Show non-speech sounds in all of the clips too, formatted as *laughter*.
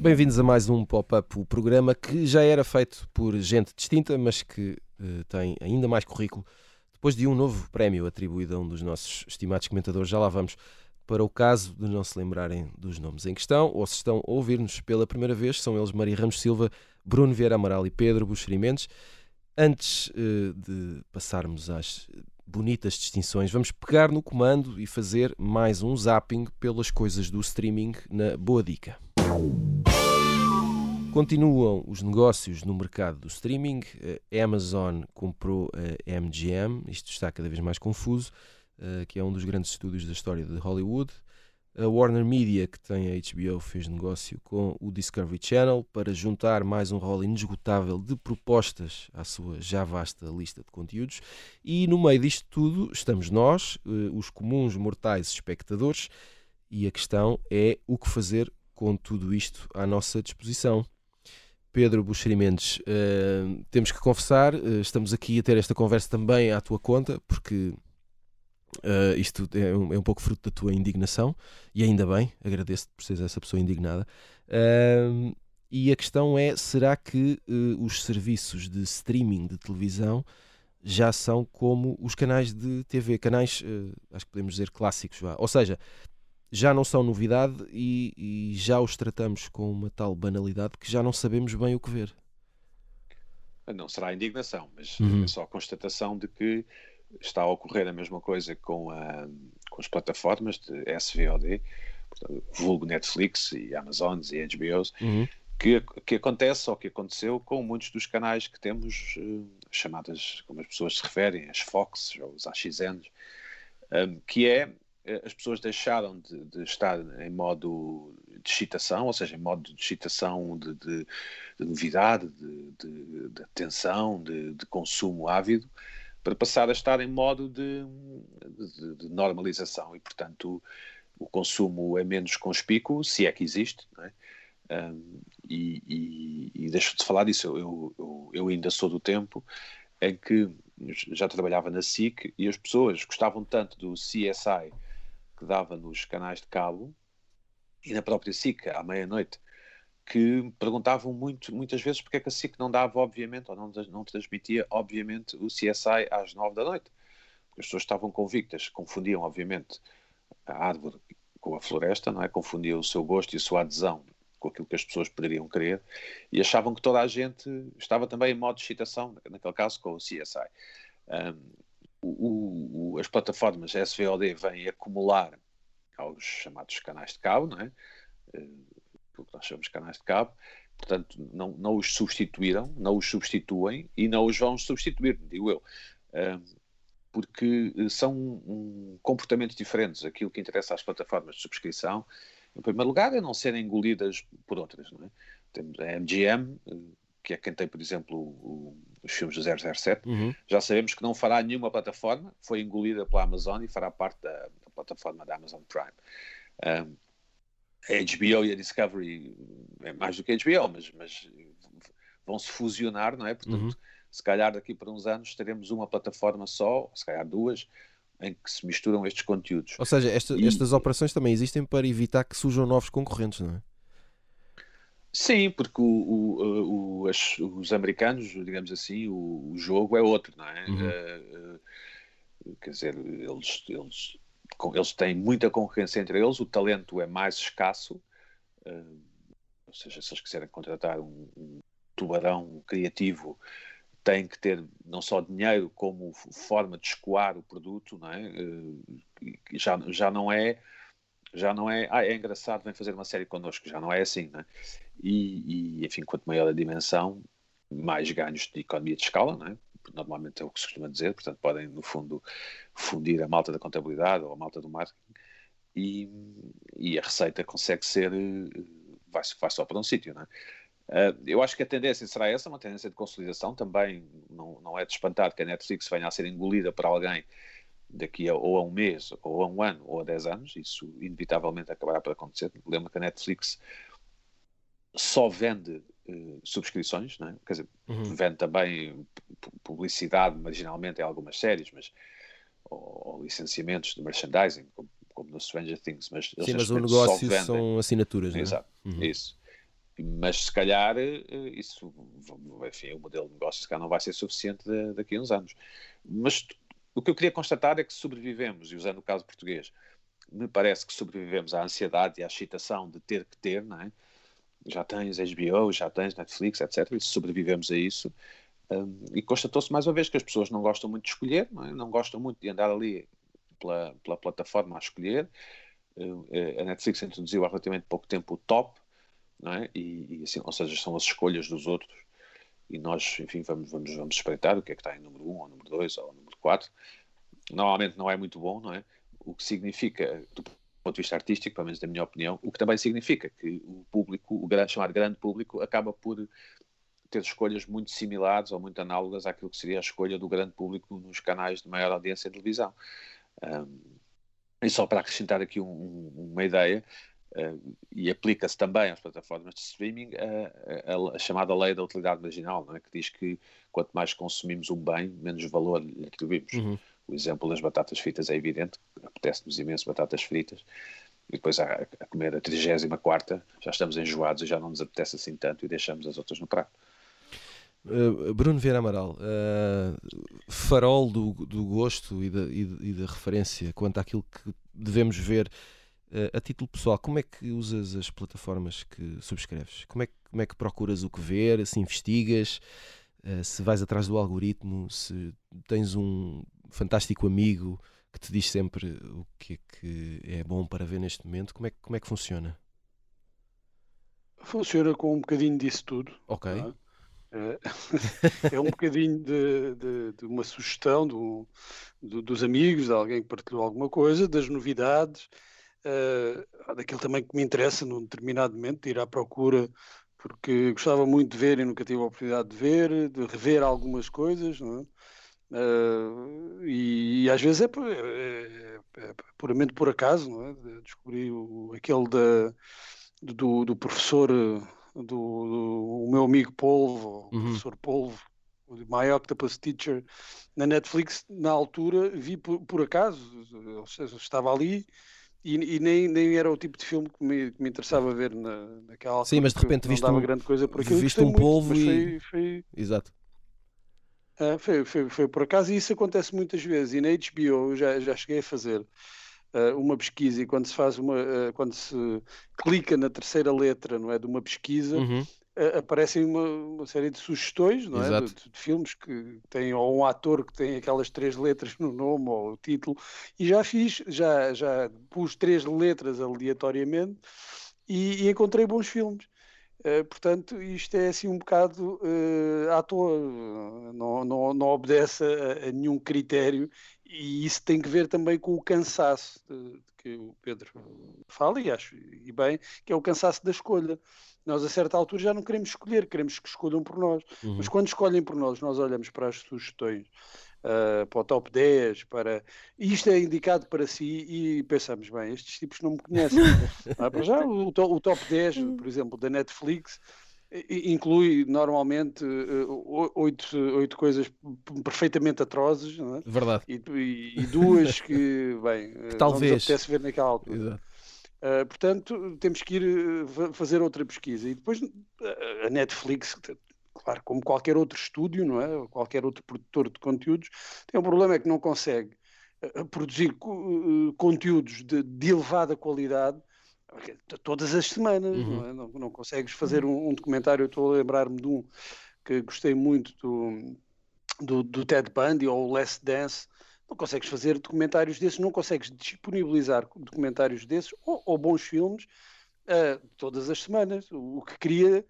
Bem-vindos a mais um Pop-Up, o programa que já era feito por gente distinta, mas que uh, tem ainda mais currículo depois de um novo prémio atribuído a um dos nossos estimados comentadores. Já lá vamos para o caso de não se lembrarem dos nomes em questão, ou se estão a ouvir-nos pela primeira vez, são eles Maria Ramos Silva, Bruno Vieira Amaral e Pedro Buxerimentos. Antes uh, de passarmos às bonitas distinções, vamos pegar no comando e fazer mais um zapping pelas coisas do streaming na Boa Dica. Continuam os negócios no mercado do streaming. A Amazon comprou a MGM, isto está cada vez mais confuso, eh, que é um dos grandes estúdios da história de Hollywood. A Warner Media, que tem a HBO, fez negócio com o Discovery Channel para juntar mais um rol inesgotável de propostas à sua já vasta lista de conteúdos. E no meio disto tudo estamos nós, eh, os comuns mortais espectadores, e a questão é o que fazer com tudo isto à nossa disposição. Pedro Buxerimentos, uh, temos que confessar, uh, estamos aqui a ter esta conversa também à tua conta, porque uh, isto é um, é um, pouco fruto da tua indignação, e ainda bem, agradeço-te por seres essa pessoa indignada. e a questão é: será que os serviços de streaming de televisão já são como os canais de TV, canais, acho que podemos dizer clássicos, ou seja, já não são novidade e, e, já os tratamos com uma tal banalidade que já não sabemos bem o que ver. Não será indignação, mas uhum. é só a constatação de que está a ocorrer a mesma coisa com, a, com as plataformas de SVOD, portanto, vulgo Netflix e Amazons e HBOs, uhum. que, que acontece ou que aconteceu com muitos dos canais que temos, uh, chamadas, como as pessoas se referem, as Fox ou os AXNs, um, que é eh, as pessoas deixaram de, de, estar em modo de excitação, ou seja, em modo de excitação de, de, de novidade, de, de atenção, de, consumo ávido, para passar a estar em modo de, normalização e, portanto, o, o, consumo é menos conspícuo, se é que existe, é? Um, e, e, e deixo de falar disso, eu, eu, eu ainda sou do tempo em que já trabalhava na SIC e as pessoas gostavam tanto do CSI que dava nos canais de cabo e na própria SIC, à meia-noite, que perguntavam muito, muitas vezes porque é que a SIC não dava, obviamente, ou não, não transmitia, obviamente, o CSI às nove da noite. Porque as pessoas estavam convictas, confundiam, obviamente, a árvore com a floresta, não é? Confundiam o seu gosto e a sua adesão com aquilo que as pessoas poderiam querer e achavam que toda a gente estava também em modo de excitação, naquele caso com o CSI. Um, o, o, as plataformas SVOD vêm acumular aos chamados canais de cabo, não é? Uh, o que nós chamamos canais de cabo, portanto, não, não os substituíram, não os substituem e não os vão substituir, digo eu. Porque são um, comportamentos diferentes. Aquilo que interessa às plataformas de subscrição, em primeiro lugar, é não serem engolidas por outras. Não é? Temos a MGM, que é quem tem, por exemplo, o, os filmes do 007, uhum. já sabemos que não fará nenhuma plataforma, foi engolida pela Amazon e fará parte da, da plataforma da Amazon Prime. Um, a HBO e a Discovery é mais do que a HBO, mas, mas vão se fusionar, não é? Portanto, uhum. se calhar daqui para uns anos teremos uma plataforma só, se calhar duas, em que se misturam estes conteúdos. Ou seja, esta, e... estas operações também existem para evitar que surjam novos concorrentes, não é? Sim, porque o, o, o, as, os americanos, digamos assim, o, jogo é outro, não é? Uhum. Uh, uh, quer dizer, eles, eles, eles têm muita concorrência entre eles, o talento é mais escasso, uh, ou seja, se eles quiserem contratar um, um tubarão criativo, têm que ter não só dinheiro como forma de escoar o produto, não é? já, já não é já não é, ah, é engraçado, vem fazer uma série connosco, já não é assim, né? E, e enfim, quanto maior a dimensão, mais ganhos de economia de escala, né? Normalmente é o que se costuma dizer, portanto, podem, no fundo, fundir a malta da contabilidade ou a malta do marketing e, e a receita consegue ser, vai, vai só para um sítio, né? Uh, eu acho que a tendência será essa, uma tendência de consolidação. Também não, não é de espantar que a Netflix venha a ser engolida por alguém daqui a, ou a um mês, ou a um ano, ou a dez anos, isso inevitavelmente acabará por acontecer. Lembro que a Netflix só vende uh, subscrições, é? quer dizer, uhum. vende também publicidade marginalmente em algumas séries, mas ou, ou licenciamentos de merchandising, como, como, no Stranger Things, mas Sim, mas o negócio são assinaturas, não é? Exato, uhum. isso. Mas se calhar eh, isso, enfim, o modelo de negócio se calhar não vai ser suficiente daqui a uns anos. Mas o que eu queria constatar é que sobrevivemos, e usando o caso português, me parece que sobrevivemos à ansiedade e à excitação de ter que ter, não é? Já tens HBO, já tens Netflix, etc. E sobrevivemos a isso. Um, e constatou-se mais uma vez que as pessoas não gostam muito de escolher, não, é? não gostam muito de andar ali pela, pela plataforma a escolher. Uh, a Netflix introduziu há relativamente pouco tempo o top, não é? E, e, assim, ou seja, são as escolhas dos outros e nós, enfim, vamos, vamos, vamos espreitar o que é que está em número 1 ou número 2 ou número 4. Normalmente não é muito bom, não é? O que significa, do ponto de vista artístico, pelo menos da minha opinião, o que também significa que o público, o grande, chamado grande público, acaba por ter escolhas muito similares ou muito análogas àquilo que seria a escolha do grande público nos canais de maior audiência de televisão. Um, e só para acrescentar aqui um, um, uma ideia, Uh, e aplica-se também às plataformas de streaming a, a, a, chamada lei da utilidade marginal, é? que diz que quanto mais consumimos um bem, menos valor lhe atribuímos. Uhum. O exemplo das batatas fritas é evidente, apetece-nos imenso batatas fritas, e depois a, a comer a 34 já estamos enjoados e já não nos apetece assim tanto e deixamos as outras no prato. Uh, Bruno Vieira Amaral, uh, farol do, do gosto e da, e, e da referência quanto àquilo que devemos ver Uh, a título pessoal, como é que usas as plataformas que subscreves? Como é que, como é que procuras o que ver? Se investigas? Se vais atrás do algoritmo? Se tens um fantástico amigo que te diz sempre o que é que é bom para ver neste momento? Como é, como é que funciona? Funciona com um bocadinho disso tudo. Ok. É? É um bocadinho de, de, de uma sugestão do, do, dos amigos, de alguém que partilhou alguma coisa, das novidades uh, daquilo também que me interessa num determinado momento, de ir à procura, porque gostava muito de ver e nunca tive a oportunidade de ver, de rever algumas coisas, não é? Uh, e, e, às vezes é, é, é, é, puramente por acaso, não é? Descobri o, aquele da, do, do professor, do, do, o meu amigo Polvo, uhum. o professor Polvo, o My Octopus Teacher, na Netflix, na altura, vi por, por acaso, estava ali e, e, nem, nem era o tipo de filme que me, que me interessava ver na, naquela altura. Sim, mas de repente viste um, grande coisa por aquilo. Viste um polvo muito, e... Foi, foi... Exato. Ah, foi, foi, foi, por acaso e isso acontece muitas vezes. E na HBO já, já cheguei a fazer uma pesquisa e quando se faz uma... Uh, quando se clica na terceira letra, não é, de uma pesquisa... Uhum aparecem uma, uma, série de sugestões, não é? De, de, filmes que têm ou um ator que tem aquelas três letras no nome ou o título, e já fiz, já, já pus três letras aleatoriamente e, e encontrei bons filmes. Uh, portanto, isto é assim um bocado uh, à toa, não, não, não obedece a, a, nenhum critério e isso tem que ver também com o cansaço de, de que o Pedro fala, e acho, e bem, que é o cansaço da escolha. Nós, a certa altura, já não queremos escolher, queremos que escolham por nós. Uhum. Mas quando escolhem por nós, nós olhamos para as sugestões, uh, para o top 10, para. E isto é indicado para si e pensamos, bem, estes tipos não me conhecem. ah, *laughs* para já, o, o top 10, por exemplo, da Netflix inclui normalmente uh, oito, oito coisas perfeitamente atrozes, não é? Verdade. E, e, e duas *laughs* que, bem, que talvez não apetece ver naquela altura. Exato. Uh, portanto, temos que ir fazer outra pesquisa. E depois a Netflix, claro, como qualquer outro estúdio, não é? qualquer outro produtor de conteúdos, tem um problema é que não consegue produzir conteúdos de, de, elevada qualidade todas as semanas. Uhum. Não, é? não, não, consegues fazer um, um documentário. Eu estou a lembrar-me de um que gostei muito do, do, do Ted Bundy ou Last Dance não consegues fazer documentários desses, não consegues disponibilizar documentários desses ou, ou bons filmes uh, todas as semanas. O, o, que cria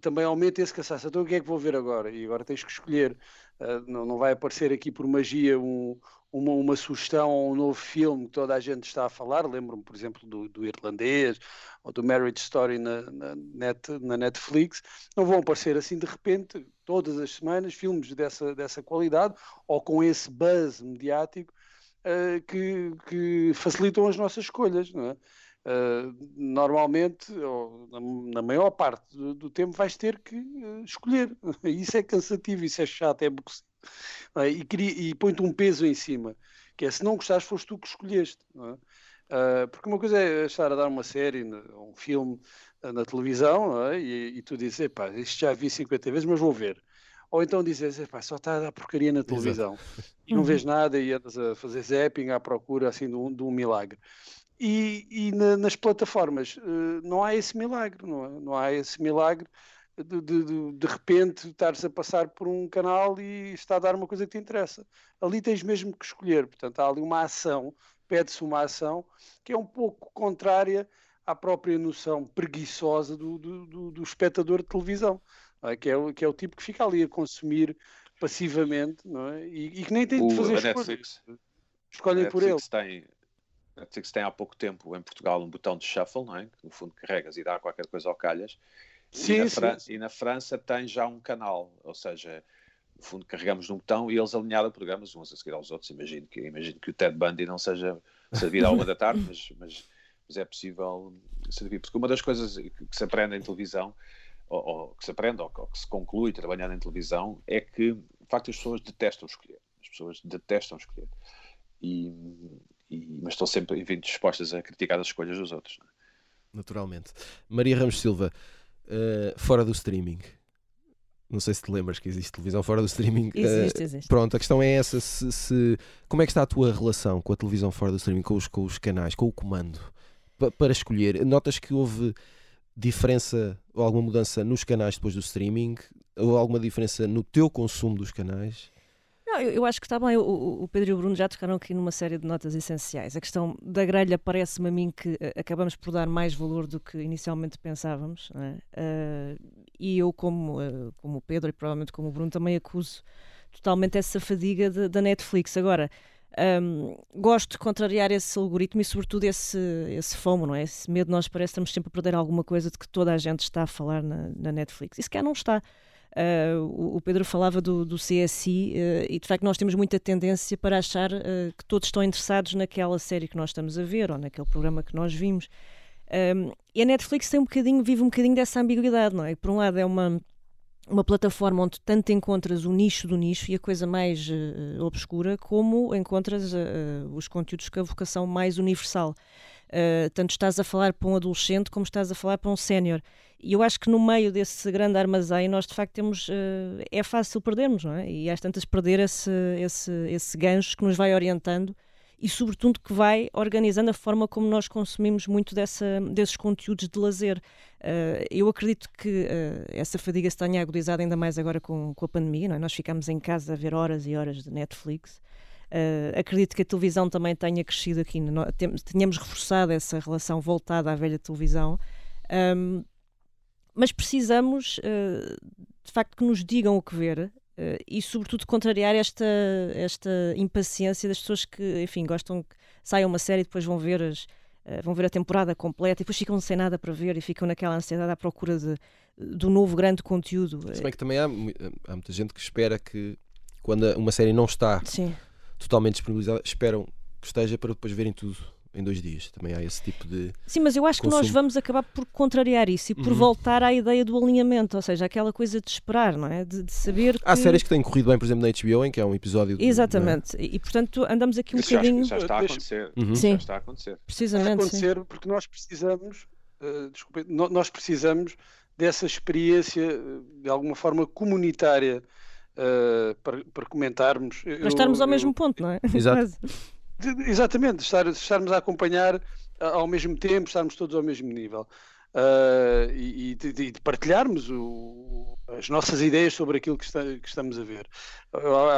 também aumenta esse cansaço. Então o que é que vou ver agora? E agora tens que escolher. Uh, não, não vai aparecer aqui por magia um, uma, uma sugestão um novo filme que toda a gente está a falar. Lembro-me, por exemplo, do, do, Irlandês ou do Marriage Story na, na, net, na Netflix. Não vão aparecer assim de repente, todas as semanas, filmes dessa, dessa qualidade ou com esse buzz mediático uh, que, que, facilitam as nossas escolhas. Não é? Uh, normalmente, ou na, na, maior parte do, do, tempo, vais ter que uh, escolher. *laughs* Isso é cansativo, isso é chato, é aborrecido. Uh, e, e põe-te um peso em cima, que é se não gostares, foste tu que escolheste. É? porque uma coisa é estar a dar uma série, um filme na televisão, é? e, e, tu dizes, pá, isto já vi 50 vezes, mas vou ver. Ou então dizes, só está a dar porcaria na televisão Exato. *laughs* e não uhum. vês nada e andas a fazer zapping à procura assim de um, de um milagre. E, e na, nas plataformas uh, não há esse milagre, não, é? não há esse milagre de, de, de, repente estares a passar por um canal e está a dar uma coisa que te interessa. Ali tens mesmo que escolher, portanto há ali uma ação, pede-se uma ação que é um pouco contrária à própria noção preguiçosa do, do, do, do espectador de televisão é? que, é o, que é o tipo que fica ali a consumir passivamente não é? e, e que nem tem de fazer Netflix, Escolhem por ele. Tem, a Netflix tem há pouco tempo em Portugal um botão de shuffle, não é? que no fundo carregas e dá qualquer coisa ao calhas. Sim, e, na sim. e na França tem já um canal, ou seja, no fundo carregamos num botão e eles alinham programas uns a seguir aos outros. Imagino que, imagino que o Ted Bundy não seja servido à uma da tarde, *laughs* mas, mas, mas, é possível servir. Porque uma das coisas que, que se aprende em televisão ou, ou que se aprende, ou, ou, que se conclui trabalhando em televisão, é que, de facto, as pessoas detestam escolher. As pessoas detestam escolher. E, e, mas estão sempre, enfim, dispostas a criticar as escolhas dos outros. É? Naturalmente. Maria Ramos Silva, uh, fora do streaming. Não sei se te lembras que existe televisão fora do streaming. Existe, uh, existe. Pronto, a questão é essa: se, se, como é que está a tua relação com a televisão fora do streaming, com os, com os canais, com o comando, para escolher? Notas que houve diferença ou alguma mudança nos canais depois do streaming? Ou alguma diferença no teu consumo dos canais? Não, eu, eu acho que está bem. O, o, Pedro e o Bruno já tocaram aqui numa série de notas essenciais. A questão da grelha parece-me a mim que uh, acabamos por dar mais valor do que inicialmente pensávamos. É? Uh, e eu, como, uh, como o Pedro e provavelmente como o Bruno, também acuso totalmente essa fadiga da Netflix. Agora, um, gosto de contrariar esse algoritmo e, sobretudo, esse, esse FOMO, não é? Esse medo de nós parece que estamos sempre a perder alguma coisa de que toda a gente está a falar na, na Netflix. Isso cá não está. Uh, o, Pedro falava do, do CSI uh, e de facto nós temos muita tendência para achar uh, que todos estão interessados naquela série que nós estamos a ver ou naquele programa que nós vimos. Um, e a Netflix tem um bocadinho, vive um bocadinho dessa ambiguidade, não é? Por um lado é uma uma plataforma onde tanto encontras o nicho do nicho e a coisa mais uh, obscura, como encontras uh, os conteúdos com a vocação mais universal. Uh, tanto estás a falar para um adolescente como estás a falar para um sénior. E eu acho que no meio desse grande armazém nós de facto temos. é fácil perdermos, não é? E às tantas perder esse, esse, esse gancho que nos vai orientando e, sobretudo, que vai organizando a forma como nós consumimos muito dessa, desses conteúdos de lazer. Uh, eu acredito que uh, essa fadiga se tenha agudizado ainda mais agora com, com a pandemia. Não é? Nós ficamos em casa a ver horas e horas de Netflix. Uh, acredito que a televisão também tenha crescido aqui. No, tenhamos reforçado essa relação voltada à velha televisão. Um, mas precisamos, de facto, que nos digam o que ver Uh, e sobretudo contrariar esta, esta impaciência das pessoas que, enfim, gostam que saia uma série e depois vão ver, as, uh, vão ver a temporada completa e depois ficam sem nada para ver e ficam naquela ansiedade à procura de, do novo grande conteúdo. Se bem que também há, há muita gente que espera que quando uma série não está Sim. totalmente disponibilizada, esperam que esteja para depois verem tudo em dois dias. Também há esse tipo de. Sim, mas eu acho consumo. que nós vamos acabar por contrariar isso e por uhum. voltar à ideia do alinhamento, ou seja, aquela coisa de esperar, não é? De, de saber. Há séries que têm corrido bem, por exemplo, na HBO, em que é um episódio. De, Exatamente, é? e, portanto andamos aqui um isso bocadinho. Já, já está a acontecer. Uhum. Sim. Já está a acontecer. Precisamente. Está a acontecer sim. porque nós precisamos, uh, desculpe, nós precisamos dessa experiência de alguma forma comunitária. Uh, para, para, comentarmos. Para eu, estarmos ao eu, mesmo ponto, não é? Exato. *laughs* Exatamente, estar, estarmos a acompanhar ao mesmo tempo, estarmos todos ao mesmo nível. Uh, e, e, de partilharmos o, as nossas ideias sobre aquilo que, está, que estamos a ver.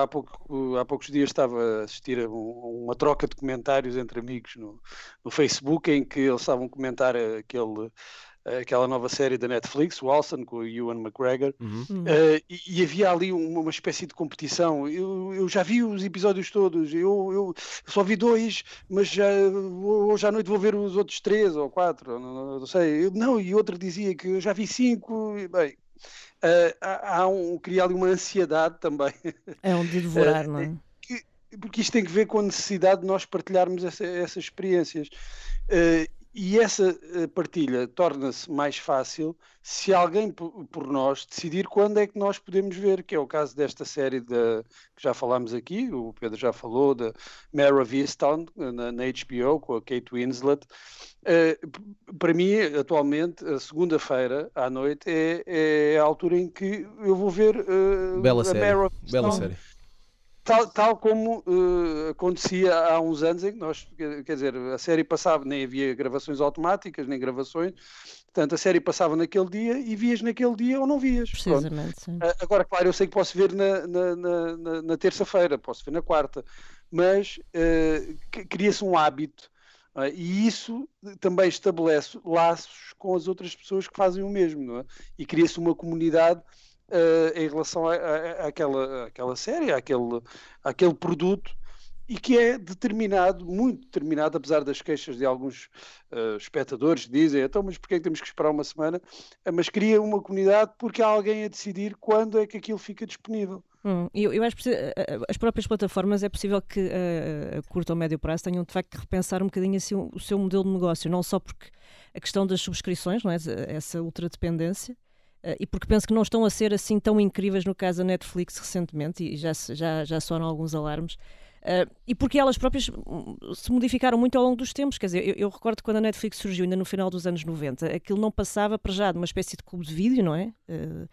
Há, pouco, há, poucos dias estava a assistir a um, uma troca de comentários entre amigos no, no, Facebook em que eles estavam a comentar aquele aquela nova série da Netflix, o Alson, com o Ewan McGregor, uhum. uh, e, e, havia ali uma, uma, espécie de competição. Eu, eu, já vi os episódios todos, eu, eu só vi dois, mas já, hoje à noite vou ver os outros três ou quatro, não, não sei. Eu, não, e outro dizia que eu já vi cinco, e, bem. Uh, há, há um, cria ali uma ansiedade também. É um de devorar, uh, não é? porque isto tem que ver com a necessidade de nós partilharmos essa, essas experiências. Uh, e essa eh, partilha torna-se mais fácil se alguém por nós decidir quando é que nós podemos ver, que é o caso desta série de, que já falámos aqui, o Pedro já falou, da Mare of Easttown, na, na HBO, com a Kate Winslet. Uh, para mim, atualmente, a segunda-feira à noite é, é, a altura em que eu vou ver uh, Bela a série. Mare of Bela série Tal, tal como uh, acontecia há uns anos em que nós, quer dizer, a série passava, nem havia gravações automáticas, nem gravações, portanto a série passava naquele dia e vias naquele dia ou não vias. Precisamente. Uh, agora, claro, eu sei que posso ver na, na, na, na terça-feira, posso ver na quarta, mas uh, cria-se um hábito e isso também estabelece laços com as outras pessoas que fazem o mesmo, é? E cria-se uma comunidade uh, em relação àquela, série, àquele, produto, e que é determinado, muito determinado, apesar das queixas de alguns uh, espectadores que dizem, então, mas porquê é que temos que esperar uma semana? Uh, mas cria uma comunidade porque há alguém a decidir quando é que aquilo fica disponível. Hum, eu, eu, acho que as próprias plataformas é possível que a, a curto ou médio prazo tenham de facto que repensar um bocadinho assim, o seu modelo de negócio, não só porque a questão das subscrições, não é? essa ultradependência, Uh, e porque penso que não estão a ser assim tão incríveis no caso da Netflix recentemente, e já, já, já soaram alguns alarmes. Uh, e porque elas próprias hum, se modificaram muito ao longo dos tempos. Quer dizer, eu, eu, recordo quando a Netflix surgiu, ainda no final dos anos 90, aquilo não passava para já de uma espécie de clube de vídeo, não é? Uh,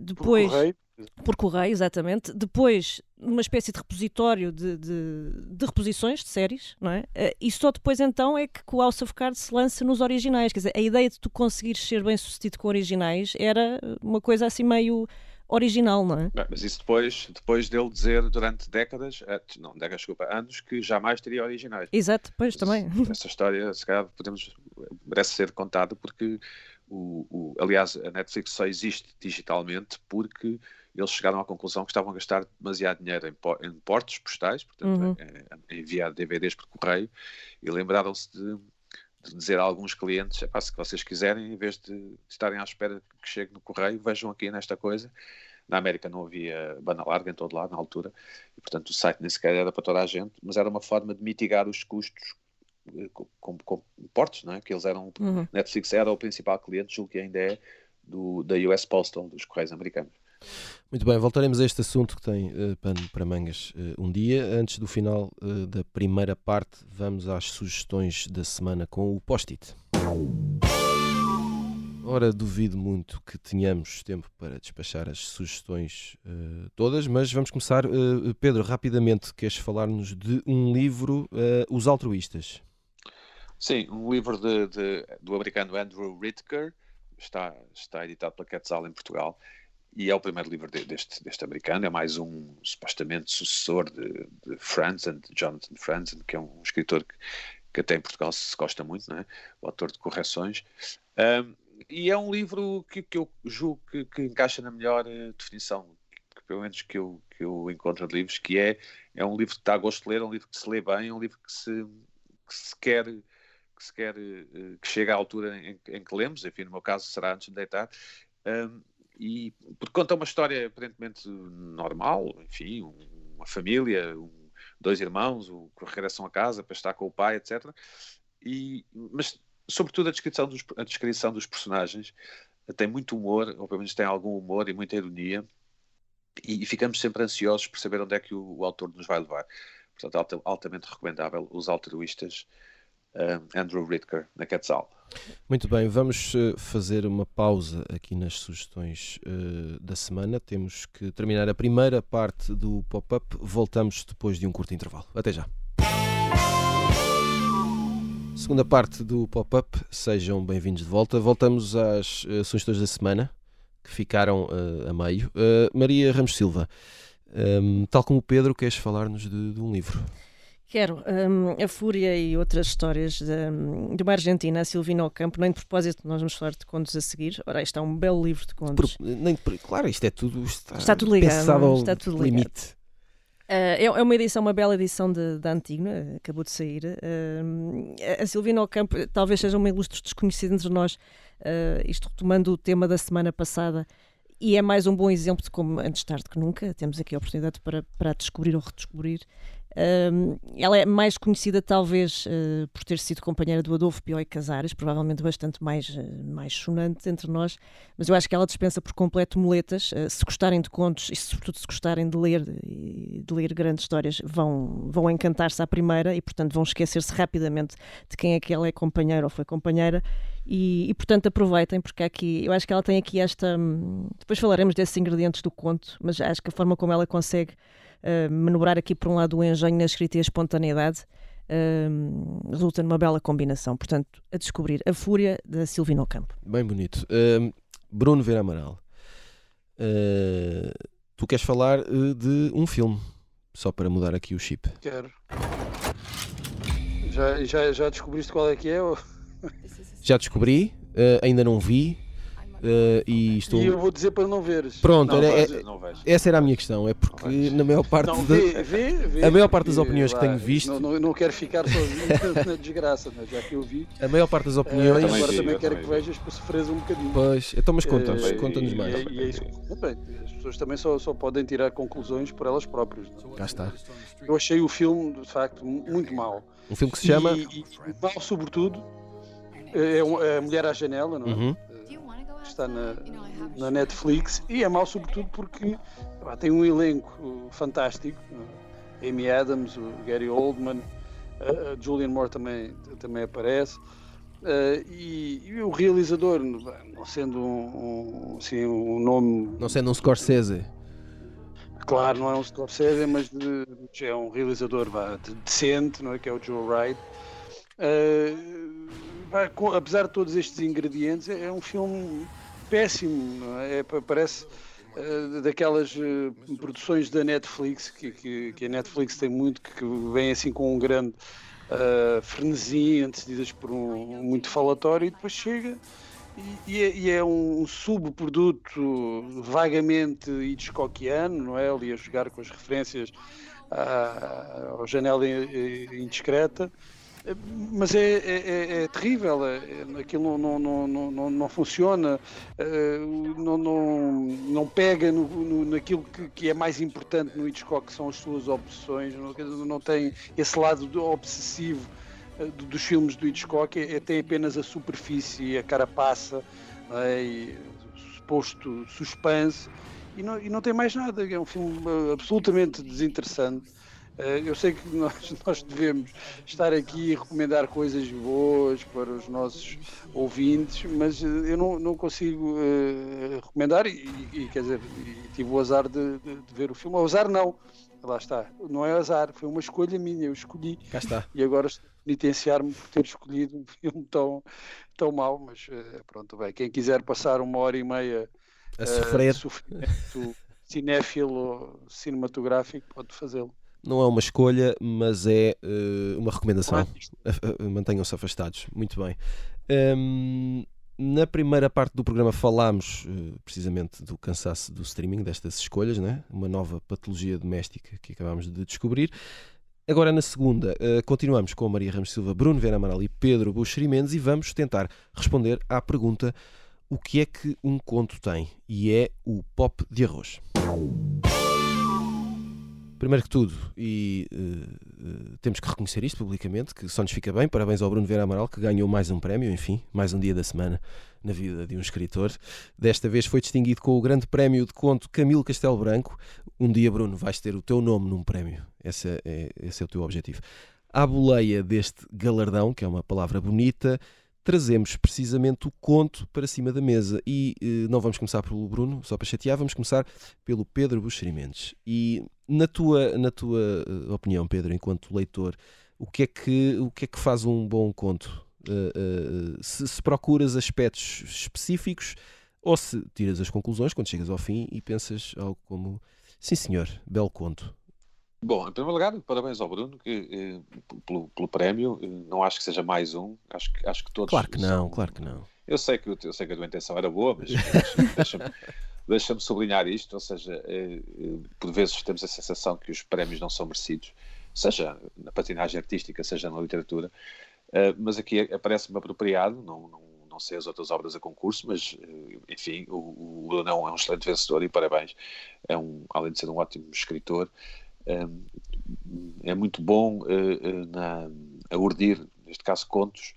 depois. Por correio. Por correio, exatamente. Depois, uma espécie de repositório de, de, de, reposições de séries, não é? Uh, e só depois então é que o House of Cards se lança nos originais. Quer dizer, a ideia de tu conseguires ser bem sucedido com originais era uma coisa assim meio original, não é? Mas isso depois, depois dele dizer durante décadas, eh, não, décadas, desculpa, anos, que jamais teria originais. Exato, depois também. Essa história, se calhar, podemos, merece ser contada porque, o, o, aliás, a Netflix só existe digitalmente porque eles chegaram à conclusão que estavam a gastar demasiado dinheiro em, em portos postais, portanto, uhum. a, a enviar DVDs por correio, e lembraram-se de, de, dizer a alguns clientes: se vocês quiserem, em vez de, de estarem à espera que chegue no correio, vejam aqui nesta coisa. Na América não havia banda larga em todo lado na altura, e portanto o site nem sequer era para toda a gente, mas era uma forma de mitigar os custos com, com, portos, não é? que eles eram, uhum. Netflix era o principal cliente, julgo que ainda é, do, da US Postal, dos Correios Americanos. Muito bem, voltaremos a este assunto que tem uh, pano para mangas uh, um dia. Antes do final uh, da primeira parte, vamos às sugestões da semana com o post-it. Ora, duvido muito que tenhamos tempo para despachar as sugestões todas, mas vamos começar. Pedro, rapidamente, queres falar-nos de um livro, Os Altruístas? Sim, um livro de, de, do americano Andrew Ritker, está, está editado pela Quetzal em Portugal e é o primeiro livro de, deste, deste americano, é mais um supostamente sucessor de, de Franzen, de Jonathan Franzen, que é um escritor que, que até em Portugal se gosta muito, não é? o autor de correções. Um, e é um livro que, que eu julgo que, que encaixa na melhor uh, definição, que, pelo menos que eu, que eu encontro de livros, que é, é um livro que está a gosto de ler, é um livro que se lê bem, é um livro que se, que se quer que se quer uh, que chega à altura em, em, que lemos, enfim, no meu caso será antes de deitar, um, e porque conta uma história aparentemente normal, enfim, uma família, dois irmãos, o, que regressam a casa para estar com o pai, etc. E, mas, sobretudo, a descrição dos, a descrição dos personagens tem muito humor, ou pelo menos tem algum humor e muita ironia, e, e ficamos sempre ansiosos por saber onde é que o, o autor nos vai levar. Portanto, altamente recomendável Os Altruístas, Andrew Ritker, na Quetzal. Muito bem, vamos eh, fazer uma pausa aqui nas sugestões uh, da semana. Temos que terminar a primeira parte do pop-up. Voltamos depois de um curto intervalo. Até já. Segunda parte do pop-up, sejam bem-vindos de volta. Voltamos às uh, sugestões da semana que ficaram uh, a meio. Maria Ramos Silva, um, tal como o Pedro, queres falar-nos de, de um livro? Quero. Um, a Fúria e outras histórias de, de uma Argentina, a Silvina Ocampo, nem de propósito, nós vamos falar de contos a seguir. Ora, isto é um belo livro de contos. Por, nem, claro, isto é tudo. Está, está tudo ligado. Pensado está tudo ligado. limite. Uh, é uma edição, uma bela edição da Antigua, acabou de sair. Uh, a Silvina Ocampo talvez seja uma ilustre desconhecida entre nós, uh, isto retomando o tema da semana passada, e é mais um bom exemplo de como, antes tarde que nunca, temos aqui a oportunidade para, para descobrir ou redescobrir Ela é mais conhecida, talvez, uh, por ter sido companheira do Adolfo Pioy Casares, provavelmente bastante mais, uh, mais sonante entre nós, mas eu acho que ela dispensa por completo muletas. Uh, se gostarem de contos e, sobretudo, se gostarem de ler, de ler grandes histórias, vão, vão encantar-se à primeira e, portanto, vão esquecer-se rapidamente de quem é que ela é companheira ou foi companheira. E, e, portanto aproveitem porque aqui eu acho que ela tem aqui esta hum, depois falaremos desses ingredientes do conto mas acho que a forma como ela consegue uh, manobrar aqui por um lado o engenho na escrita e a espontaneidade uh, resulta numa bela combinação. Portanto, a descobrir A Fúria da Silvina Ocampo. Bem bonito. Uh, Bruno Vera Amaral, tu queres falar de um filme, só para mudar aqui o chip. Quero. Já, já, já descobriste qual é que é? Ou... Já descobri, ainda não vi, Uh, e, estou... e eu vou dizer para não veres. Pronto, não, era, é, não essa era a minha questão. É porque na maior parte não, vê, vê, vê, a maior parte das opiniões que tenho visto. Não, não, não quero ficar sozinho *laughs* na desgraça, mas já que eu vi. A maior parte das opiniões. Uh, agora também quero que vejas para sofreres um bocadinho. Pois, então, mas conta-nos, uh, conta-nos mais. E, e é isso. Bem, as pessoas também só, só podem tirar conclusões por elas próprias. Não? Cá está. Eu achei o filme, de facto, muito mau. Um filme que se chama. E, e mau, sobretudo, é, é a Mulher à Janela, não é? Uhum está na, na Netflix e é mau sobretudo porque pá, tem um elenco fantástico. Amy Adams, o Gary Oldman, a Julian Moore também, também aparece. Uh, e, e, o realizador, não sendo um, um, assim, um nome. Não sendo um Scorsese. Claro, não é um Scorsese, mas de, de, é um realizador vá, de, decente, não é? que é o Joe Wright. Uh, vá, com, apesar de todos estes ingredientes, é, é um filme péssimo, é? parece uh, daquelas uh, produções da Netflix, que, que, que, a Netflix tem muito, que vem assim com um grande uh, frenesi, antecedidas por um, muito falatório, e depois chega e, e, é, e é, um subproduto vagamente hitchcockiano, não é? Ali a jogar com as referências à, ao janela indiscreta mas é, é, é, é terrível, é, aquilo não, não, não, não, não funciona, eh, não, não, não pega no, no, naquilo que, que, é mais importante no Hitchcock, que são as suas obsessões, não, não tem esse lado obsessivo eh, dos filmes do Hitchcock, é, é, tem apenas a superfície, a carapaça é? e suposto suspense e não, e não tem mais nada, é um filme eh, absolutamente desinteressante. Eh, eu sei que *laughs* nós, nós devemos estar aqui e recomendar coisas boas para os nossos ouvintes, mas eh, eu não, não consigo uh, recomendar e, e, quer dizer, e tive o azar de, de, de, ver o filme. O azar não, lá está, não é azar, foi uma escolha minha, eu escolhi. Cá está. E agora penitenciar-me por ter escolhido um *laughs* filme tão, tão mau, mas uh, pronto, bem, quem quiser passar uma hora e meia a sofrer, uh, cinéfilo cinematográfico pode fazê-lo não é uma escolha, mas é uh, uma recomendação. *laughs* Mantenham-se afastados. Muito bem. Um, na primeira parte do programa falámos uh, precisamente do cansaço do streaming, destas escolhas, né? uma nova patologia doméstica que acabámos de descobrir. Agora, na segunda, uh, continuamos com Maria Ramos Silva, Bruno Vera Amaral e Pedro Buxeri Mendes e vamos tentar responder à pergunta: o que é que um conto tem? E é o pop de arroz. Primeiro que tudo, e uh, temos que reconhecer isto publicamente, que só nos fica bem. Parabéns ao Bruno Vera Amaral, que ganhou mais um prémio, enfim, mais um dia da semana na vida de um escritor. Desta vez foi distinguido com o grande prémio de conto Camilo Castelo Branco. Um dia, Bruno, vais ter o teu nome num prémio. Esse é, esse é o teu objetivo. À boleia deste galardão, que é uma palavra bonita, trazemos precisamente o conto para cima da mesa. E eh, não vamos começar pelo Bruno, só para chatear, vamos começar pelo Pedro Buxerimentos. E na tua, na tua uh, opinião, Pedro, enquanto leitor, o que é que, o que, é que faz um bom conto? Uh, uh, se, se, procuras aspectos específicos ou se tiras as conclusões quando chegas ao fim e pensas algo como sim senhor, belo conto. Bom, em primeiro lugar, parabéns ao Bruno que, eh, pelo, pelo, prémio. Não acho que seja mais um. Acho, acho que todos. Claro que não, são... claro que não. Eu sei que, eu sei que a tua intenção era boa, mas *laughs* deixa-me deixa sublinhar isto. Ou seja, eh, eh, por vezes temos a sensação que os prémios não são merecidos, seja na patinagem artística, seja na literatura. Eh, mas aqui aparece-me apropriado, não, não, não sei as outras obras a concurso, mas eh, enfim, o, o Bruno é um excelente vencedor e parabéns. É um, além de ser um ótimo escritor é muito bom na, a urdir, neste caso, contos,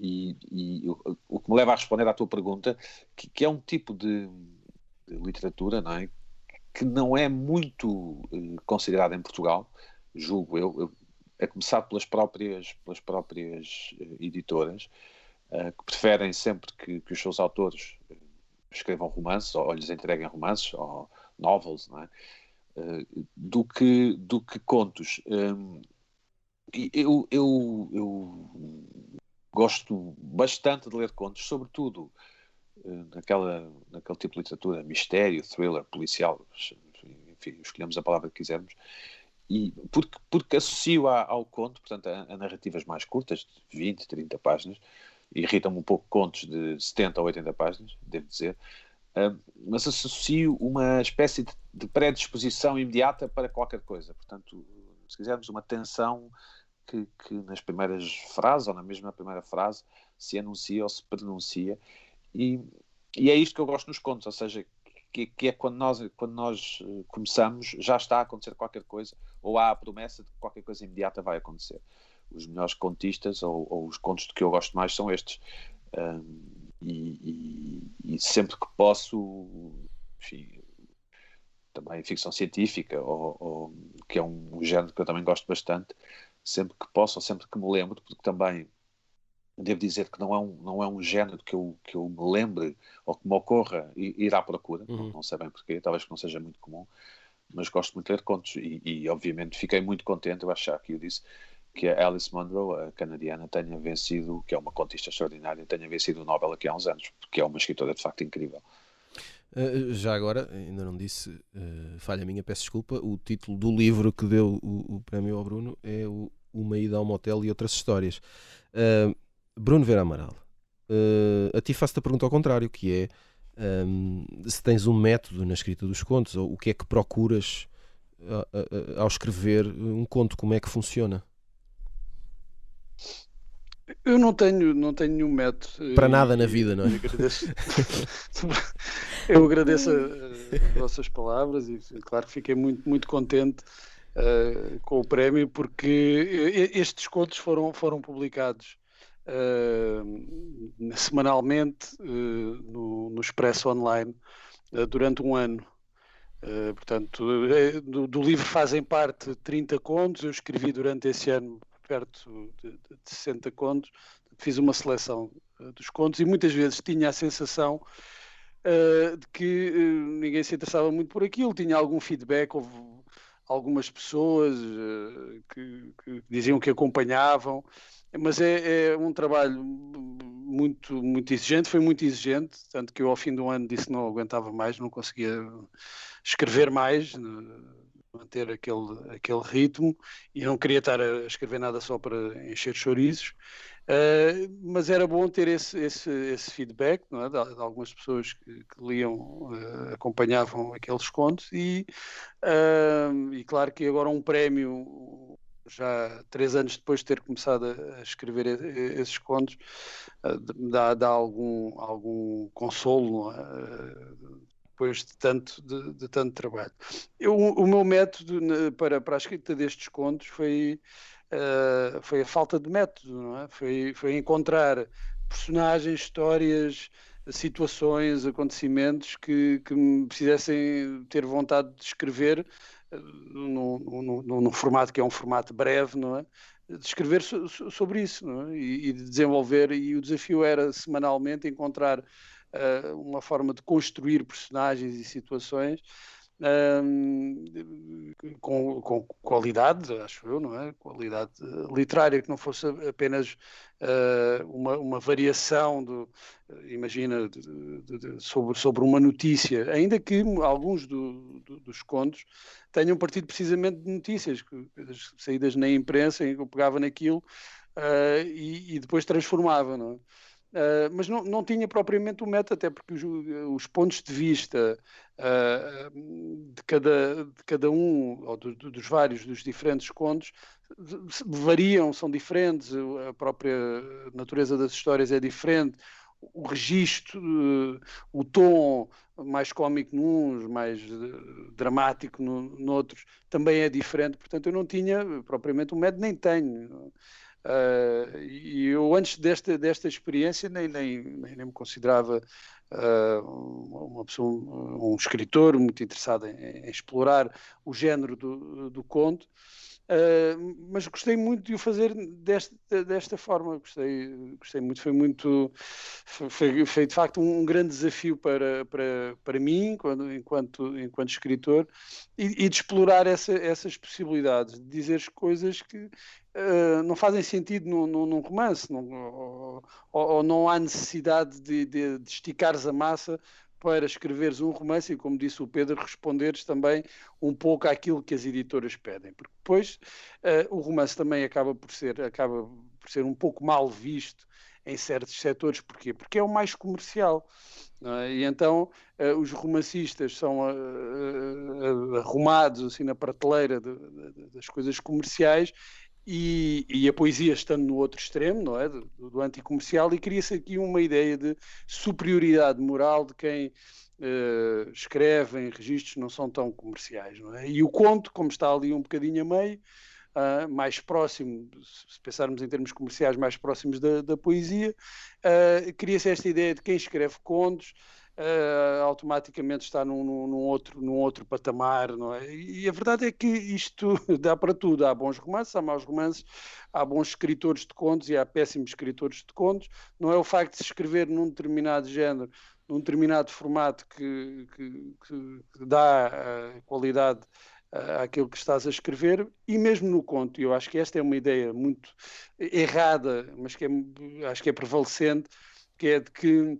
e, e o, o, que me leva a responder à tua pergunta, que, que é um tipo de, de, literatura não é? que não é muito uh, considerada em Portugal, julgo eu, eu, a começar pelas próprias, pelas próprias editoras, uh, que preferem sempre que, que os seus autores escrevam romances, ou, ou, lhes entreguem romances, ou novels, não é? Do, que, do que contos. Um, eu, eu, eu gosto bastante de ler contos, sobretudo uh, naquela, naquele tipo de literatura, mistério, thriller, policial, enfim, escolhemos a palavra que quisermos, e porque, porque associo a, ao conto, portanto, a, a, narrativas mais curtas, de 20, 30 páginas, irritam-me um pouco contos de 70 ou 80 páginas, devo dizer, mas associo uma espécie de, de predisposição imediata para qualquer coisa, portanto, se quisermos, uma tensão que, que, nas primeiras frases, ou na mesma primeira frase, se anuncia ou se pronuncia. E, e é isto que eu gosto nos contos, ou seja, que, que, é quando nós, quando nós eh, começamos, já está a acontecer qualquer coisa, ou há a promessa de que qualquer coisa imediata vai acontecer. Os melhores contistas, ou, ou os contos de que eu gosto mais, são estes. Um, e, e, e, sempre que posso, enfim, também ficção científica, ou, ou, que é um, um género que eu também gosto bastante, sempre que posso ou sempre que me lembro, porque também devo dizer que não é um, não é um género que eu, que eu me lembre ou que me ocorra ir à procura, uhum. não, não sei bem porquê, talvez que não seja muito comum, mas gosto muito de ler contos e, e obviamente fiquei muito contente, eu acho que eu disse, que a Alice Munro, a canadiana, tenha vencido, que é uma contista extraordinária, tenha vencido o Nobel aqui há uns anos, porque é uma escritora de facto incrível. Uh, já agora, ainda não disse, uh, falha minha, peço desculpa, o título do livro que deu o, o prémio ao Bruno é o uma ida ao motel e outras histórias. Bruno Vera Amaral, a ti faço-te a pergunta ao contrário, que é um, se tens um método na escrita dos contos, ou o que é que procuras ao escrever um conto, como é que funciona? Eu não tenho, não tenho nenhum método. Para nada na vida, não é? *laughs* Eu agradeço, *laughs* eu agradeço as vossas palavras e, claro, fiquei muito, muito contente uh, com o prémio, porque estes contos foram, foram publicados uh, semanalmente uh, no, no, Expresso Online durante um ano. portanto, do, do, livro fazem parte 30 contos, eu escrevi durante esse ano perto de, de 60 contos, fiz uma seleção dos contos e muitas vezes tinha a sensação Uh, de que uh, ninguém se interessava muito por aquilo, tinha algum feedback, houve algumas pessoas uh, que, que, diziam que acompanhavam, mas é, é, um trabalho muito, muito exigente, foi muito exigente, tanto que eu ao fim do ano disse que não aguentava mais, não conseguia escrever mais, manter aquele, aquele ritmo e não queria estar a escrever nada só para encher chorizos. Uh, mas era bom ter esse, esse, esse feedback é? de, de, algumas pessoas que, que liam, uh, acompanhavam aqueles contos e, uh, e claro que agora um prémio já três anos depois de ter começado a, escrever esses contos dá, dá algum, algum consolo é? Depois de tanto, de, de tanto trabalho. Eu, o meu método para, para a escrita destes contos foi uh, foi a falta de método, é? foi, foi encontrar personagens, histórias, situações, acontecimentos que, que me fizessem ter vontade de escrever uh, num, formato que é um formato breve, não é? De escrever so, so, sobre isso é? e, e, de desenvolver. E o desafio era semanalmente encontrar uh, uma forma de construir personagens e situações com, com, qualidade, acho eu, não é? Qualidade literária, que não fosse apenas uh, uma, uma, variação, do, imagina, de, de, de, sobre, sobre uma notícia, ainda que alguns do, do, dos contos tenham partido precisamente de notícias, saídas na imprensa, em que eu pegava naquilo uh, e, e, depois transformava, não é? Uh, mas não, não tinha propriamente o um método, até porque os, os pontos de vista uh, de, cada, de cada um, ou do, do, dos vários, dos diferentes contos, variam, são diferentes, a própria natureza das histórias é diferente, o registro, o tom, mais cómico nuns, mais uh, dramático no, noutros, também é diferente. Portanto, eu não tinha propriamente um método, nem tenho. Uh, e eu, antes desta, desta experiência, nem, nem, nem, me considerava uh, uma pessoa, um escritor muito interessado em, em explorar o género do, do conto. Uh, mas gostei muito de o fazer desta, desta forma. Gostei, gostei muito, foi muito, foi, foi de facto um, grande desafio para, para, para mim, quando, enquanto, enquanto escritor, e, e de explorar essa, essas possibilidades, de dizer coisas que uh, não fazem sentido num, num romance, ou, ou, ou, não há necessidade de, de, de esticares a massa para escreveres um romance e, como disse o Pedro, responderes também um pouco àquilo que as editoras pedem, porque depois uh, o romance também acaba por ser acaba por ser um pouco mal visto em certos setores, porquê? Porque é o mais comercial. É? E então uh, os romancistas são uh, arrumados assim na prateleira de, de, das coisas comerciais e, e, a poesia estando no outro extremo, não é? Do, do anticomercial, e cria-se aqui uma ideia de superioridade moral de quem uh, escreve em registros não são tão comerciais, não é? E o conto, como está ali um bocadinho a meio, uh, mais próximo, se pensarmos em termos comerciais, mais próximos da, da poesia, uh, cria-se esta ideia de quem escreve contos uh, automaticamente está num, num, outro, num outro patamar, não é? E a verdade é que isto *laughs* dá para tudo. Há bons romances, há maus romances, há bons escritores de contos e há péssimos escritores de contos. Não é o facto de se escrever num determinado género, num determinado formato que, que, que dá uh, qualidade uh, àquilo que estás a escrever e mesmo no conto. Eu acho que esta é uma ideia muito errada, mas que é, acho que é prevalecente, que é de que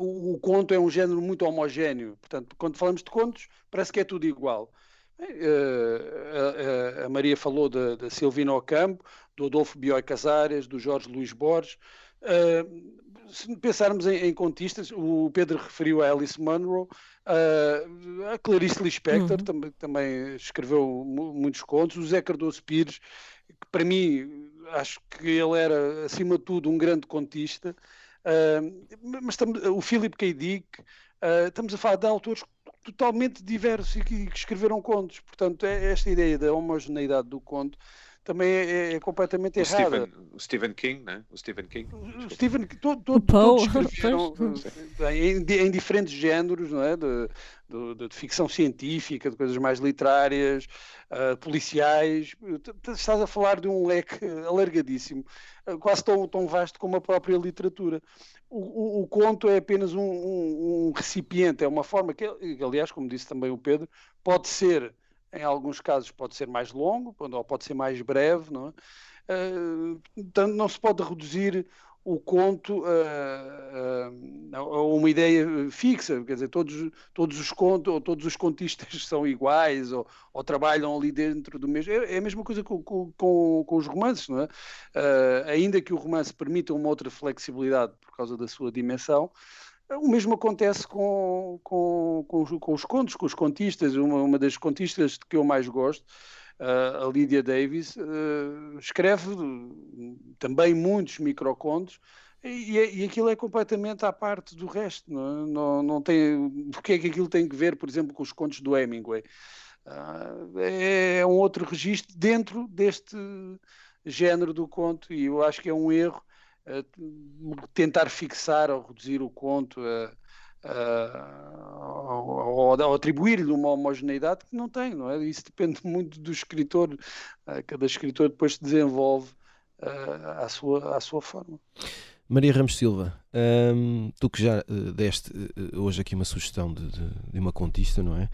o, o, conto é um género muito homogéneo. Portanto, quando falamos de contos, parece que é tudo igual. Uh, a, a, Maria falou da, da Silvina Ocampo, do Adolfo Bioy Casares, do Jorge Luís Borges. Uh, se pensarmos em, em, contistas, o Pedro referiu a Alice Munro, uh, a Clarice Lispector uhum. tam, também escreveu muitos contos, o Zé Cardoso Pires, que para mim acho que ele era, acima de tudo, um grande contista. Uh, mas o Philip K. Dick, uh, estamos a falar de autores totalmente diversos e que escreveram contos. Portanto, é esta ideia da homogeneidade do conto também é, é, é completamente o errada. Stephen, o Stephen King, né? O Stephen King. O Stephen todo, todo, todos *laughs* escreveram em, em, diferentes géneros, não é? De, de, de, ficção científica, de coisas mais literárias, uh, policiais. Estás a falar de um leque *laughs* alargadíssimo, quase tão, tão vasto como a própria literatura. O, o, o conto é apenas um, um, um, recipiente, é uma forma que, aliás, como disse também o Pedro, pode ser em alguns casos pode ser mais longo, ou pode ser mais breve, não é? Uh, portanto, não se pode reduzir o conto a, uma ideia fixa, quer dizer, todos, todos os contos ou todos os contistas *laughs* são iguais ou, ou trabalham ali dentro do mesmo. É, é a mesma coisa com, com, com os romances, não é? Uh, ainda que o romance permita uma outra flexibilidade por causa da sua dimensão, o mesmo acontece com, com, com, com, os contos, com os contistas. Uma, uma das contistas que eu mais gosto, a Lydia Davis, uh, escreve também muitos microcontos e, e aquilo é completamente à parte do resto. Não, é? não, não tem, o que é que aquilo tem que ver, por exemplo, com os contos do Hemingway? Uh, é um outro registro dentro deste género do conto e eu acho que é um erro tentar fixar ou reduzir o conto ou, atribuir-lhe uma homogeneidade que não tem, não é? Isso depende *laughs* muito do escritor. Cada escritor depois se desenvolve à, sua, à sua forma. Maria Ramos Silva, hum, tu que já deste hoje aqui uma sugestão de, de, de uma contista, não é?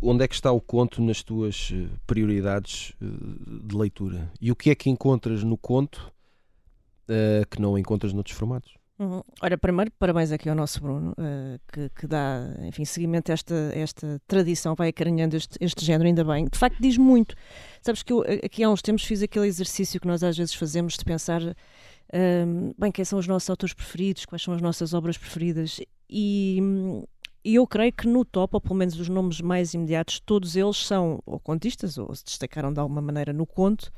Onde é que está o conto nas tuas prioridades de leitura? E o que é que encontras no conto uh, que não encontras noutros formatos. Uhum. Ora, primeiro, parabéns aqui ao nosso Bruno, uh, que, que, dá, enfim, seguimento a esta, esta tradição, vai acarinhando este, este género, ainda bem. De facto, diz muito. Sabes que eu aqui há uns tempos fiz aquele exercício que nós às vezes fazemos de pensar, uh, bem, quem são os nossos autores preferidos, quais são as nossas obras preferidas, e, e eu creio que no top, ou pelo menos os nomes mais imediatos, todos eles são ou contistas, ou se destacaram de alguma maneira no conto,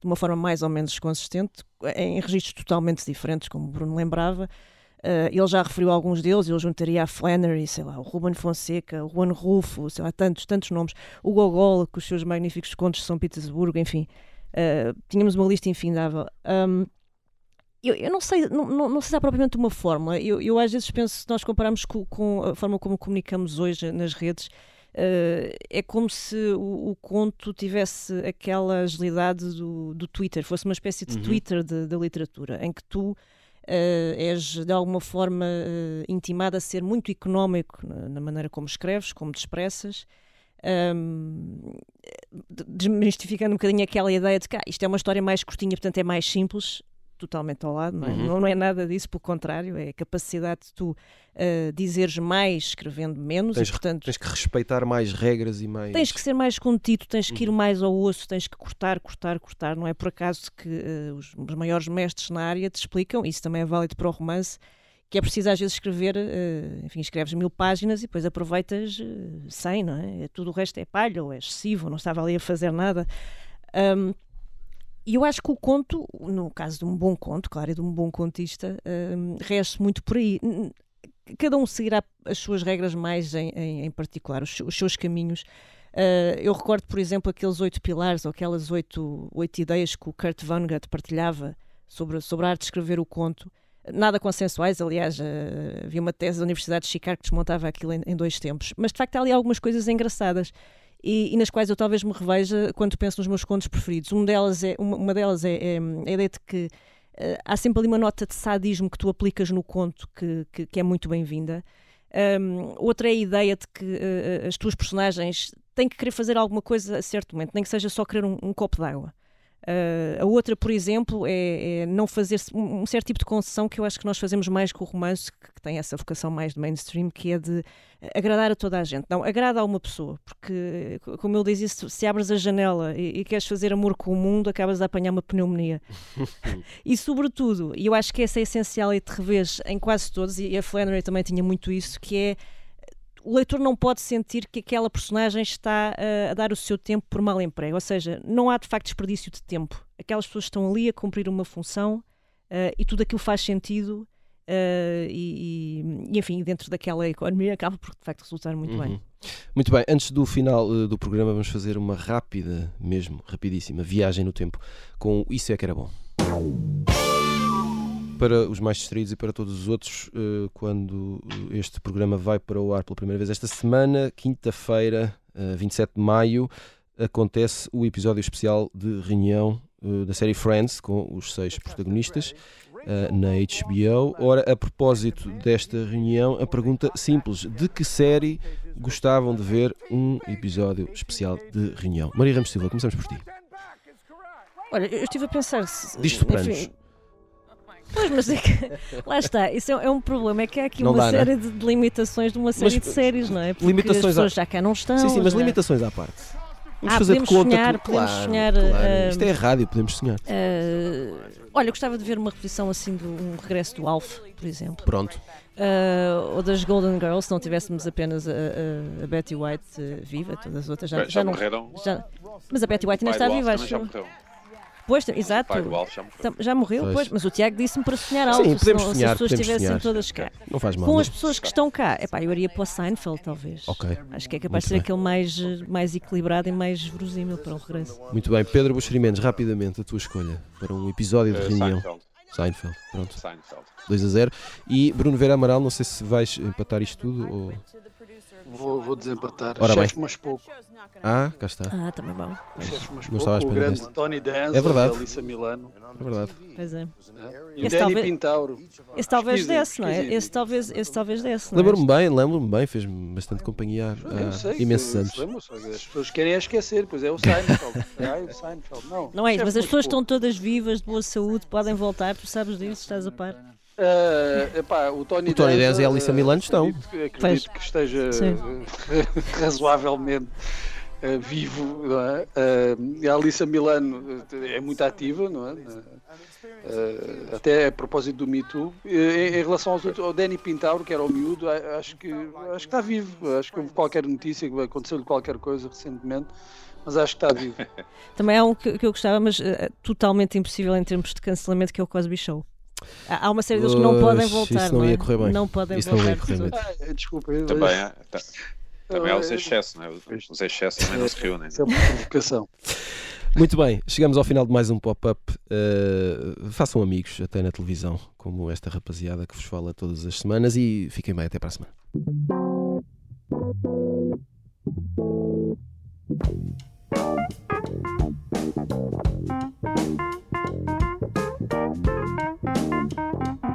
de uma forma mais ou menos consistente, em registros totalmente diferentes, como o Bruno lembrava. Uh, ele já referiu alguns deles, eu juntaria a Flannery, sei lá, o Ruben Fonseca, o Juan Rulfo, sei lá, tantos, tantos nomes, o Gogol, com os seus magníficos contos de São Petersburgo, enfim, uh, tínhamos uma lista infindável. Um, eu, eu, não sei, não, não, sei se há propriamente uma fórmula. Eu, eu às vezes penso, se nós compararmos com, com a forma como comunicamos hoje nas redes, é como se o, o, conto tivesse aquela agilidade do, do Twitter, fosse uma espécie de uhum. Twitter da literatura, em que tu uh, és de alguma forma uh, intimado a ser muito económico na, na, maneira como escreves, como te expressas. Um, desmistificando um bocadinho aquela ideia de que ah, isto é uma história mais curtinha, portanto é mais simples, totalmente ao lado, não é? Uhum. não é nada disso, pelo contrário, é a capacidade de tu uh, dizeres mais escrevendo menos. Tens, e, portanto, tens que respeitar mais regras e mais. Tens que ser mais contido, tens que ir uhum. mais ao osso, tens que cortar, cortar, cortar. Não é por acaso que uh, os, os, maiores mestres na área te explicam, isso também é válido para o romance, que é preciso às vezes escrever, uh, enfim, escreves mil páginas e depois aproveitas 100, não é? Tudo o resto é palha ou é excessivo, não estava ali a fazer nada. Um, e eu acho que o conto, no caso de um bom conto, claro, e de um bom contista, um, rege muito por aí. Cada um seguirá as suas regras mais em, em, em particular, os, os, seus caminhos. Uh, eu recordo, por exemplo, aqueles oito pilares ou aquelas oito, oito ideias que o Kurt Vonnegut partilhava sobre, sobre a arte de escrever o conto. Nada consensuais, aliás, uh, havia uma tese da Universidade de Chicago que desmontava aquilo em, em dois tempos. Mas de facto há ali algumas coisas engraçadas e, e, nas quais eu talvez me reveja quando penso nos meus contos preferidos. Uma delas é, uma, uma delas é, é, a ideia de que uh, há sempre ali uma nota de sadismo que tu aplicas no conto que, que, que é muito bem-vinda. Um, outra é a ideia de que uh, as tuas personagens têm que querer fazer alguma coisa a certo momento, nem que seja só querer um, um copo d'água. Uh, a outra, por exemplo, é, é, não fazer um, um, certo tipo de concessão que eu acho que nós fazemos mais com o romance, que, que, tem essa vocação mais de mainstream, que é de agradar a toda a gente. Não, agrada a uma pessoa, porque, como eu dizia, se, se abres a janela e, e, queres fazer amor com o mundo, acabas a apanhar uma pneumonia. *laughs* e, sobretudo, e eu acho que essa é essencial e te revês em quase todos, e a Flannery também tinha muito isso, que é o leitor não pode sentir que aquela personagem está uh, a dar o seu tempo por mal emprego. Ou seja, não há de facto desperdício de tempo. Aquelas pessoas estão ali a cumprir uma função uh, e tudo aquilo faz sentido. Uh, e, e, enfim, dentro daquela economia acaba por de facto resultar muito uhum. bem. Muito bem, antes do final do programa, vamos fazer uma rápida, mesmo rapidíssima, viagem no tempo com Isso é que era bom para os mais distraídos e para todos os outros, eh, quando este programa vai para o ar pela primeira vez esta semana, quinta-feira, 27 eh, de maio, acontece o episódio especial de reunião eh, da série Friends com os seis protagonistas na HBO. Ora, a propósito desta reunião, a pergunta simples: de que série gostavam de ver um episódio especial de reunião? Maria Ramos Silva, começamos por ti. Olha, eu estive a pensar. Diz Sopranos. Pois, mas é que, *laughs* lá está, isso é, é, um problema, é que há aqui não uma dá, é? série de, de, limitações de uma série mas, de séries, não é? Porque limitações as pessoas a... já cá não estão. Sim, sim, mas limitações à parte. Vamos ah, fazer podemos de conta sonhar, que, podemos claro, sonhar. Claro. Uh, Isto é rádio, podemos sonhar. Uh, olha, gostava de ver uma repetição assim de um regresso do Alf, por exemplo. Pronto. Uh, ou das Golden Girls, se não tivéssemos apenas a, a, a Betty White viva, todas as outras já, já, já não. Morreram. Já, mas a Betty White ainda está viva, acho. Pois, exato. já morreu. Já morreu, pois. pois. mas o Tiago disse-me para sonhar alto, Sim, podemos sonhar, se as pessoas estivessem sonhar. todas cá. Não faz mal. Com as pessoas que estão cá, epá, eu iria para o Seinfeld, talvez. Ok. Acho que é capaz de ser bem. aquele mais, mais equilibrado e mais verosímil para o regresso. Muito bem. Pedro Buxerimentos, rapidamente a tua escolha para um episódio de uh, reunião. Seinfeld. Seinfeld, pronto. Seinfeld. 2 a 0. E Bruno Vera Amaral, não sei se vais empatar isto tudo ou... Vou, vou desempatar. Ora Chefe, bem. mas pouco. Ah, cá está. Ah, também bom. Chefe, mas não pouco. O grande deste. Tony Dance, é verdade. Alissa Milano. É verdade. Pois é. E o Danny talvez, Pintauro. Esse talvez desse, não é? Esse talvez, esse talvez desse. É? Lembro-me bem, lembro-me bem, fez-me bastante companhia há imensos anos. Lembro, as pessoas querem é esquecer, pois é o Seinfeld. *laughs* é o Seinfeld. Não, não é, mas as pessoas estão todas vivas, de boa saúde, podem voltar, tu sabes disso, estás a par. Uh, epá, o Tony, o Tony Dez e a Alissa Milano estão. Acredito, acredito que esteja *laughs* razoavelmente uh, vivo. Não é? Uh, a Alissa Milano é muito ativa, não é? até a propósito do Me Too. Em, em relação aos outros, ao Danny Pintauro, que era o miúdo, acho que, acho que está vivo. Acho que houve qualquer notícia, que aconteceu-lhe qualquer coisa recentemente mas acho que está vivo. Também há um que, que eu gostava, mas uh, totalmente impossível em termos de cancelamento, que é o Cosby Show Há uma série deles que não podem voltar. Isso não, ia é? correr bem. Não podem isso voltar. Não correr bem. Ah, desculpa, eu... Também, é, tá, também é há os excessos, não é? Os excessos também não se é, reúnem. Né? Isso é uma provocação. Muito bem, chegamos ao final de mais um pop-up. Uh, façam amigos até na televisão, como esta rapaziada que vos fala todas as semanas e fiquem bem até para a semana. Thank you. Thank you.